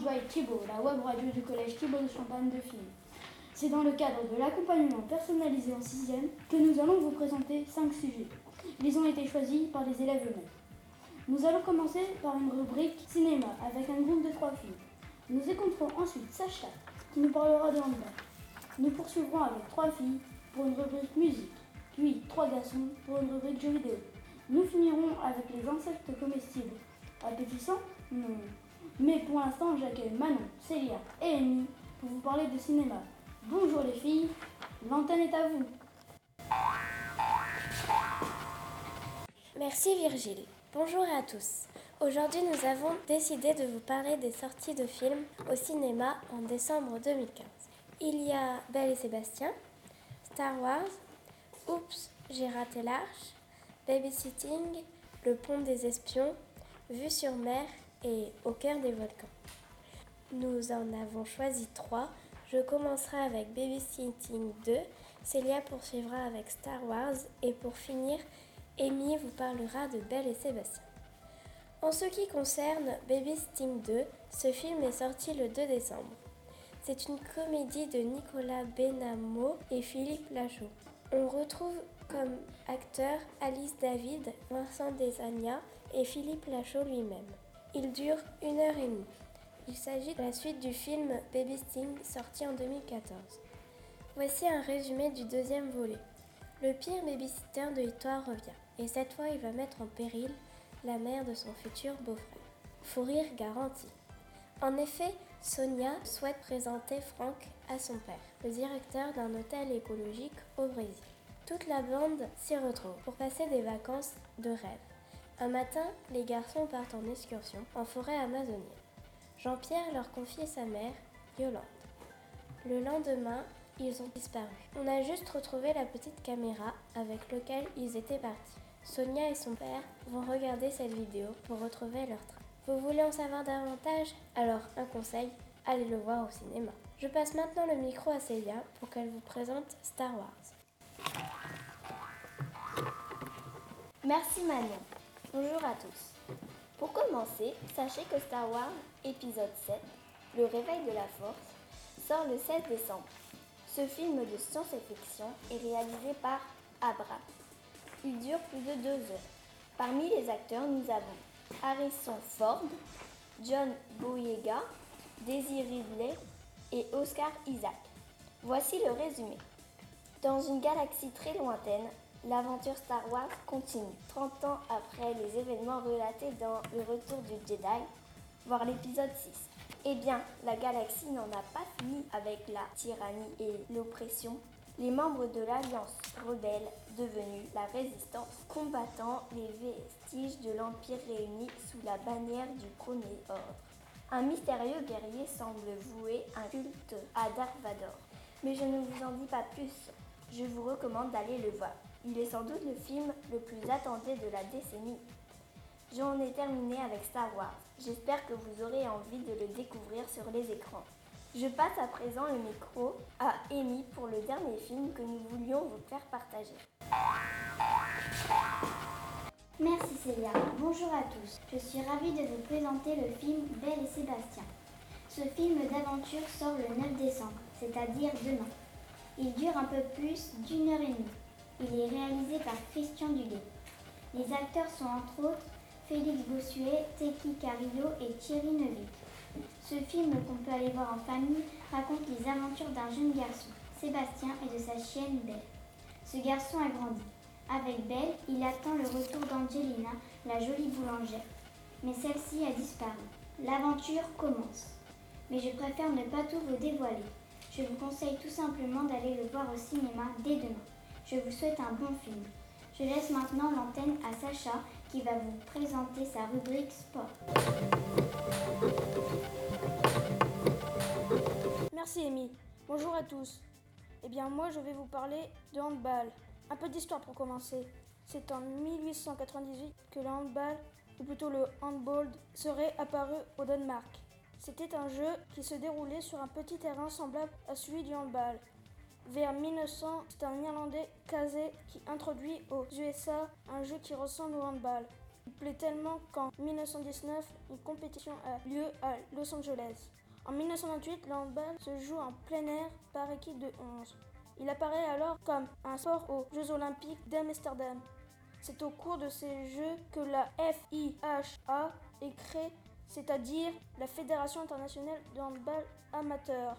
Joël Thibault, la web radio du collège Thibault de Champagne de Filles. C'est dans le cadre de l'accompagnement personnalisé en 6 que nous allons vous présenter 5 sujets. Ils ont été choisis par les élèves eux-mêmes. Nous allons commencer par une rubrique cinéma avec un groupe de trois filles. Nous écouterons ensuite Sacha qui nous parlera de handball. Nous poursuivrons avec trois filles pour une rubrique musique, puis trois garçons pour une rubrique jeux vidéo. Nous finirons avec les insectes comestibles. Appétissant Non. Mais pour l'instant, j'accueille Manon, Célia et Amy pour vous parler de cinéma. Bonjour les filles, l'antenne est à vous. Merci Virgile. Bonjour à tous. Aujourd'hui, nous avons décidé de vous parler des sorties de films au cinéma en décembre 2015. Il y a Belle et Sébastien, Star Wars, Oups, j'ai raté l'arche, Babysitting, Le pont des espions, Vue sur mer et Au cœur des volcans. Nous en avons choisi trois. Je commencerai avec Babysitting 2, Célia poursuivra avec Star Wars et pour finir, Amy vous parlera de Belle et Sébastien. En ce qui concerne Babysitting 2, ce film est sorti le 2 décembre. C'est une comédie de Nicolas Benamo et Philippe Lachaud. On retrouve comme acteurs Alice David, Vincent Desagna et Philippe Lachaud lui-même. Il dure une heure et demie. Il s'agit de la suite du film Baby Sting sorti en 2014. Voici un résumé du deuxième volet. Le pire babysitter de l'histoire revient, et cette fois il va mettre en péril la mère de son futur beau-frère. Faut rire garanti. En effet, Sonia souhaite présenter Franck à son père, le directeur d'un hôtel écologique au Brésil. Toute la bande s'y retrouve pour passer des vacances de rêve. Un matin, les garçons partent en excursion en forêt amazonienne. Jean-Pierre leur confie sa mère, Yolande. Le lendemain, ils ont disparu. On a juste retrouvé la petite caméra avec laquelle ils étaient partis. Sonia et son père vont regarder cette vidéo pour retrouver leur train. Vous voulez en savoir davantage? Alors, un conseil, allez le voir au cinéma. Je passe maintenant le micro à Célia pour qu'elle vous présente Star Wars. Merci Manon. Bonjour à tous. Pour commencer, sachez que Star Wars épisode 7, Le réveil de la force, sort le 16 décembre. Ce film de science-fiction est réalisé par Abrams. Il dure plus de deux heures. Parmi les acteurs, nous avons Harrison Ford, John Boyega, Daisy Ridley et Oscar Isaac. Voici le résumé. Dans une galaxie très lointaine, L'aventure Star Wars continue. 30 ans après les événements relatés dans Le Retour du Jedi, voire l'épisode 6. Eh bien, la galaxie n'en a pas fini avec la tyrannie et l'oppression. Les membres de l'Alliance rebelle, devenue la Résistance, combattant les vestiges de l'Empire réuni sous la bannière du Premier Ordre. Un mystérieux guerrier semble vouer un culte à Darth Vador. Mais je ne vous en dis pas plus. Je vous recommande d'aller le voir. Il est sans doute le film le plus attendu de la décennie. J'en ai terminé avec Star Wars. J'espère que vous aurez envie de le découvrir sur les écrans. Je passe à présent le micro à Amy pour le dernier film que nous voulions vous faire partager. Merci Célia. Bonjour à tous. Je suis ravie de vous présenter le film Belle et Sébastien. Ce film d'aventure sort le 9 décembre, c'est-à-dire demain. Il dure un peu plus d'une heure et demie. Il est réalisé par Christian Duguay. Les acteurs sont entre autres Félix Bossuet, Teki Carillo et Thierry Neuville. Ce film qu'on peut aller voir en famille raconte les aventures d'un jeune garçon, Sébastien, et de sa chienne Belle. Ce garçon a grandi. Avec Belle, il attend le retour d'Angelina, la jolie boulangère. Mais celle-ci a disparu. L'aventure commence. Mais je préfère ne pas tout vous dévoiler. Je vous conseille tout simplement d'aller le voir au cinéma dès demain. Je vous souhaite un bon film. Je laisse maintenant l'antenne à Sacha qui va vous présenter sa rubrique sport. Merci Amy. Bonjour à tous. Eh bien moi je vais vous parler de handball. Un peu d'histoire pour commencer. C'est en 1898 que le handball, ou plutôt le handball, serait apparu au Danemark. C'était un jeu qui se déroulait sur un petit terrain semblable à celui du handball. Vers 1900, c'est un Irlandais, Casey, qui introduit aux USA un jeu qui ressemble au handball. Il plaît tellement qu'en 1919, une compétition a lieu à Los Angeles. En 1928, le handball se joue en plein air par équipe de 11. Il apparaît alors comme un sport aux Jeux olympiques d'Amsterdam. C'est au cours de ces Jeux que la FIHA est créée, c'est-à-dire la Fédération internationale de handball amateur.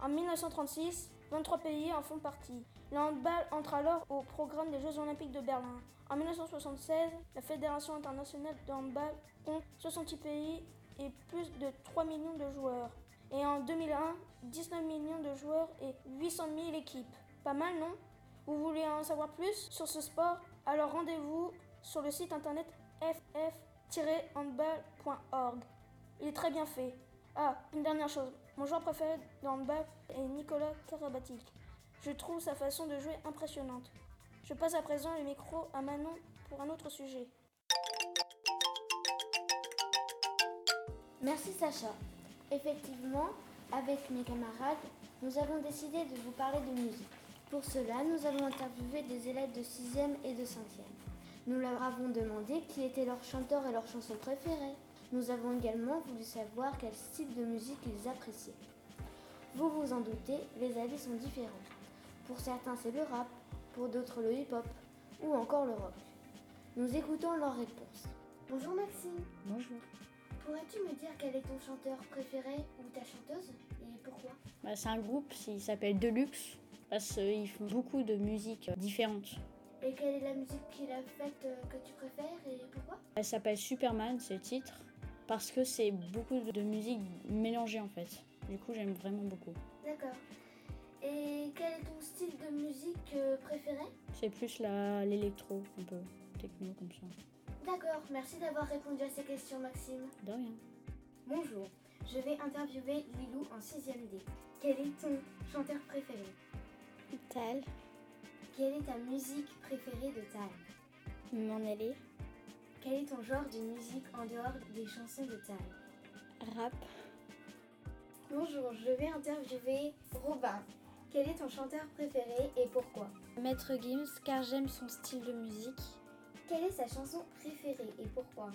En 1936, 23 pays en font partie. Le handball entre alors au programme des Jeux olympiques de Berlin. En 1976, la Fédération internationale de handball compte 68 pays et plus de 3 millions de joueurs. Et en 2001, 19 millions de joueurs et 800 000 équipes. Pas mal, non? Vous voulez en savoir plus sur ce sport? Alors rendez-vous sur le site internet ff-handball.org. Il est très bien fait. Ah, une dernière chose. Mon joueur préféré de handball est Nicolas Karabatic. Je trouve sa façon de jouer impressionnante. Je passe à présent le micro à Manon pour un autre sujet. Merci Sacha. Effectivement, avec mes camarades, nous avons décidé de vous parler de musique. Pour cela, nous avons interviewé des élèves de 6e et de 5e. Nous leur avons demandé qui étaient leurs chanteurs et leurs chansons préférées. Nous avons également voulu savoir quel style de musique ils appréciaient. Vous vous en doutez, les avis sont différents. Pour certains, c'est le rap, pour d'autres, le hip-hop ou encore le rock. Nous écoutons leurs réponses. Bonjour Maxime. Bonjour. Pourrais-tu me dire quel est ton chanteur préféré ou ta chanteuse et pourquoi? Bah, c'est un groupe, il s'appelle Deluxe, parce qu'ils font beaucoup de musiques différentes. Et quelle est la musique qu'il a faite euh, que tu préfères et pourquoi? Elle s'appelle Superman, c'est le titre, parce que c'est beaucoup de musique mélangée en fait. Du coup, j'aime vraiment beaucoup. D'accord. Et quel est ton style de musique euh, préféré? C'est plus la- l'électro, un peu techno comme ça. D'accord, merci d'avoir répondu à ces questions Maxime. De rien. Bonjour, je vais interviewer Lilou en 6ème D. Quel est ton chanteur préféré? Tal, Quelle est ta musique préférée de Tal? M'en aller, Quel est ton genre de musique en dehors des chansons de Tal rap, Bonjour, je vais interviewer Robin. Quel est ton chanteur préféré et pourquoi? Maître Gims car j'aime son style de musique. Quelle est sa chanson préférée et pourquoi?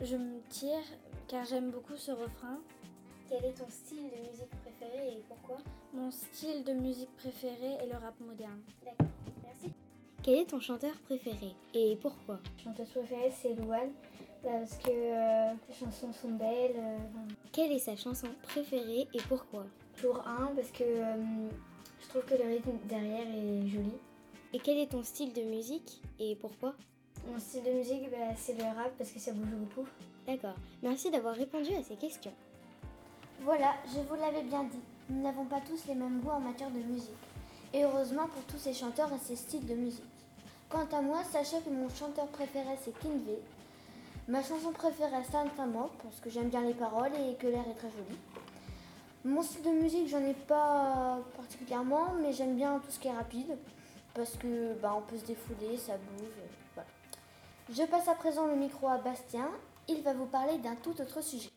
Je me tire car j'aime beaucoup ce refrain. Quel est ton style de musique préféré et pourquoi? Mon style de musique préféré est le rap moderne. D'accord. Quel est ton chanteur préféré et pourquoi? Chanteuse préférée, c'est Louane, parce que euh, les chansons sont belles. euh, Quelle est sa chanson préférée et pourquoi? Tour 1, parce que euh, je trouve que le rythme derrière est joli. Et quel est ton style de musique et pourquoi? Mon style de musique, bah, c'est le rap, parce que ça bouge beaucoup. D'accord, merci d'avoir répondu à ces questions. Voilà, je vous l'avais bien dit, nous n'avons pas tous les mêmes goûts en matière de musique. Et heureusement pour tous ces chanteurs et ces styles de musique. Quant à moi, sachez que mon chanteur préféré c'est Kinvey. Ma chanson préférée c'est Infamant, parce que j'aime bien les paroles et que l'air est très joli. Mon style de musique, j'en ai pas particulièrement, mais j'aime bien tout ce qui est rapide, parce que bah, on peut se défouler, ça bouge, voilà. Je passe à présent le micro à Bastien, il va vous parler d'un tout autre sujet.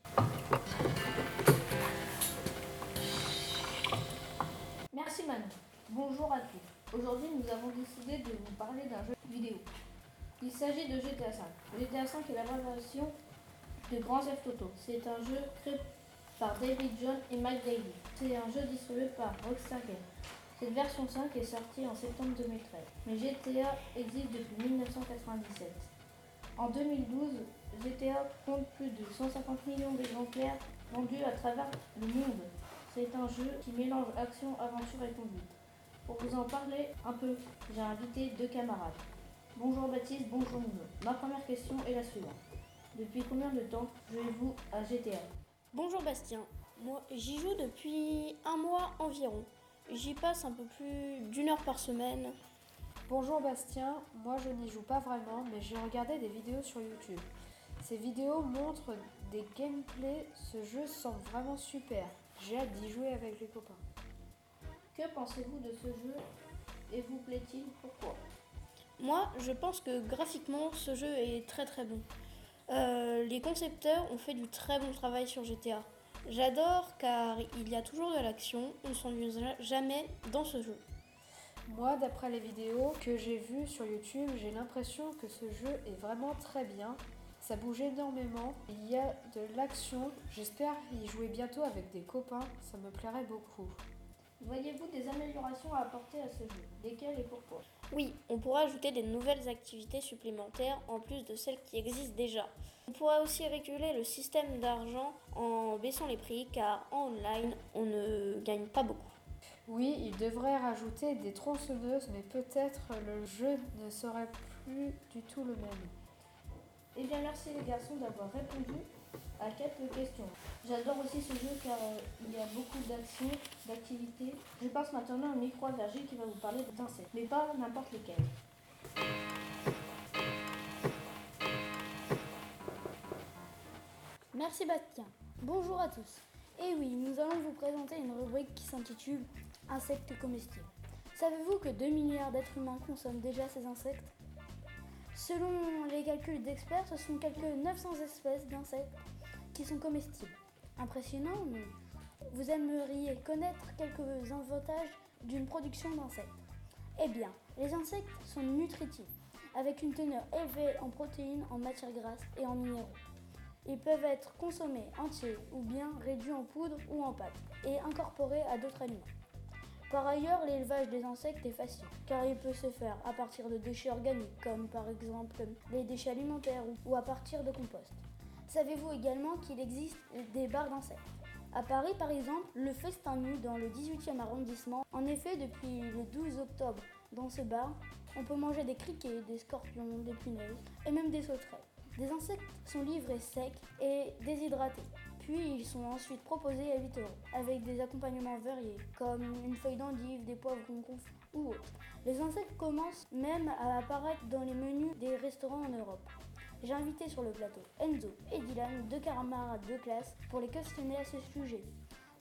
Merci Manon. Bonjour à tous. Aujourd'hui, nous avons décidé de vous parler d'un jeu vidéo. Il s'agit de GTA V. GTA V est la version de Grand Theft Auto. C'est un jeu créé par David John et Mike Daly. C'est un jeu distribué par Rockstar Games. Cette version 5 est sortie en septembre 2013, mais GTA existe depuis 1997. En 2012, GTA compte plus de 150 millions d'exemplaires vendus à travers le monde. C'est un jeu qui mélange action, aventure et conduite. Pour vous en parler un peu, j'ai invité deux camarades. Bonjour Baptiste, bonjour Nuno. Ma première question est la suivante. Depuis combien de temps jouez-vous à GTA Bonjour Bastien, moi j'y joue depuis un mois environ. J'y passe un peu plus d'une heure par semaine. Bonjour Bastien, moi je n'y joue pas vraiment, mais j'ai regardé des vidéos sur YouTube. Ces vidéos montrent des gameplays, ce jeu semble vraiment super. J'ai hâte d'y jouer avec les copains. Que pensez-vous de ce jeu et vous plaît-il Pourquoi? Moi je pense que graphiquement ce jeu est très très bon. Euh, les concepteurs ont fait du très bon travail sur GTA. J'adore car il y a toujours de l'action, on ne s'ennuie jamais dans ce jeu. Moi, d'après les vidéos que j'ai vues sur YouTube, j'ai l'impression que ce jeu est vraiment très bien. Ça bouge énormément, il y a de l'action. J'espère y jouer bientôt avec des copains, ça me plairait beaucoup. Voyez-vous des améliorations à apporter à ce jeu? Lesquelles et pourquoi? Oui, on pourra ajouter des nouvelles activités supplémentaires en plus de celles qui existent déjà. On pourra aussi réguler le système d'argent en baissant les prix car en online, on ne gagne pas beaucoup. Oui, il devrait rajouter des tronçonneuses, mais peut-être le jeu ne serait plus du tout le même. Eh bien, merci les garçons d'avoir répondu à quelques questions. J'adore aussi ce jeu car euh, il y a beaucoup d'actions, d'activités. Je passe maintenant au micro à qui va vous parler d'insectes, mais pas n'importe lesquels. Merci Bastien. Bonjour à tous. Et oui, nous allons vous présenter une rubrique qui s'intitule Insectes comestibles. Savez-vous que 2 milliards d'êtres humains consomment déjà ces insectes? Selon les calculs d'experts, ce sont quelques 900 espèces d'insectes qui sont comestibles. Impressionnant, non? Vous aimeriez connaître quelques avantages d'une production d'insectes Eh bien, les insectes sont nutritifs, avec une teneur élevée en protéines, en matières grasses et en minéraux. Ils peuvent être consommés entiers ou bien réduits en poudre ou en pâte et incorporés à d'autres aliments. Par ailleurs, l'élevage des insectes est facile, car il peut se faire à partir de déchets organiques, comme par exemple les déchets alimentaires ou à partir de compost. Savez-vous également qu'il existe des bars d'insectes? À Paris, par exemple, le Festin Nu dans le 18e arrondissement, en effet, depuis le 12 octobre, dans ce bar, on peut manger des criquets, des scorpions, des punaises et même des sauterelles. Des insectes sont livrés secs et déshydratés. Puis ils sont ensuite proposés à 8 euros, avec des accompagnements variés, comme une feuille d'endive, des poivrons confits ou autres. Les insectes commencent même à apparaître dans les menus des restaurants en Europe. J'ai invité sur le plateau Enzo et Dylan, deux camarades de classe, pour les questionner à ce sujet.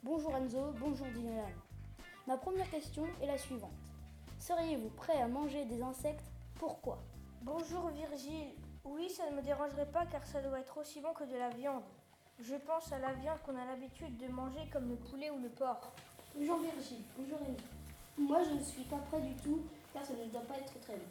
Bonjour Enzo, bonjour Dylan. Ma première question est la suivante. Seriez-vous prêt à manger des insectes? Pourquoi? Bonjour Virgile. Oui, ça ne me dérangerait pas car ça doit être aussi bon que de la viande. Je pense à la viande qu'on a l'habitude de manger comme le poulet ou le porc. Bonjour Virgile, bonjour Enzo. Moi je ne suis pas prêt du tout car ça ne doit pas être très bon.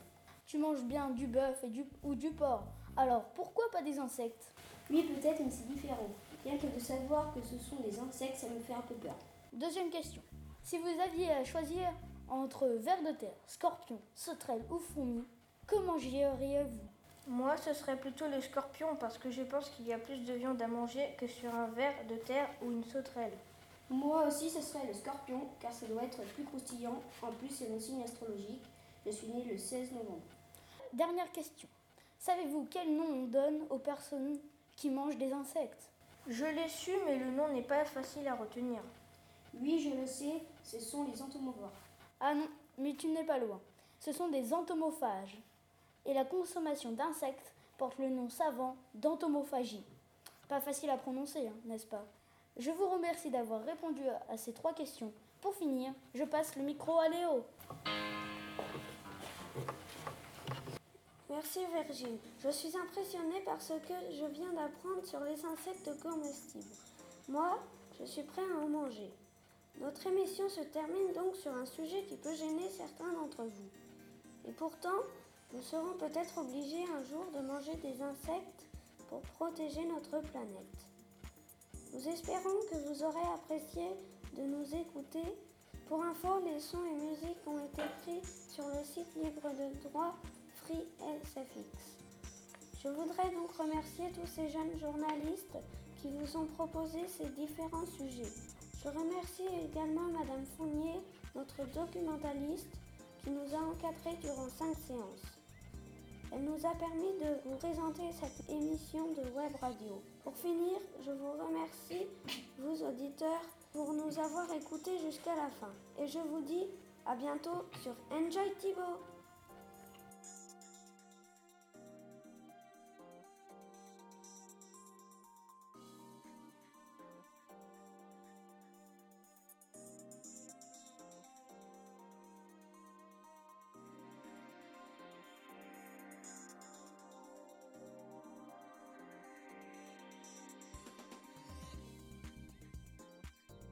Tu manges bien du bœuf et du, ou du porc. Alors pourquoi pas des insectes? Oui peut-être mais c'est différent. Rien que de savoir que ce sont des insectes ça me fait un peu peur. Deuxième question. Si vous aviez à choisir entre vers de terre, scorpion, sauterelle ou fourmi, que mangeriez-vous? Moi, ce serait plutôt le scorpion parce que je pense qu'il y a plus de viande à manger que sur un ver de terre ou une sauterelle. Moi aussi, ce serait le scorpion car ça doit être plus croustillant. En plus, c'est mon signe astrologique. Je suis née le 16 novembre. Dernière question. Savez-vous quel nom on donne aux personnes qui mangent des insectes? Je l'ai su, mais le nom n'est pas facile à retenir. Oui, je le sais, ce sont les entomophages. Ah non, mais tu n'es pas loin. Ce sont des entomophages. Et la consommation d'insectes porte le nom savant d'entomophagie. Pas facile à prononcer, hein, n'est-ce pas? Je vous remercie d'avoir répondu à ces trois questions. Pour finir, je passe le micro à Léo. Merci Virgile. Je suis impressionnée par ce que je viens d'apprendre sur les insectes comestibles. Moi, je suis prêt à en manger. Notre émission se termine donc sur un sujet qui peut gêner certains d'entre vous. Et pourtant, nous serons peut-être obligés un jour de manger des insectes pour protéger notre planète. Nous espérons que vous aurez apprécié de nous écouter. Pour info, les sons et musiques ont été pris sur le site libre de droit Free SFX. Je voudrais donc remercier tous ces jeunes journalistes qui vous ont proposé ces différents sujets. Je remercie également Madame Fournier, notre documentaliste, qui nous a encadrés durant cinq séances. Elle nous a permis de vous présenter cette émission de web radio. Pour finir, je vous remercie, vous auditeurs, pour nous avoir écoutés jusqu'à la fin. Et je vous dis à bientôt sur Enjoy Thibaut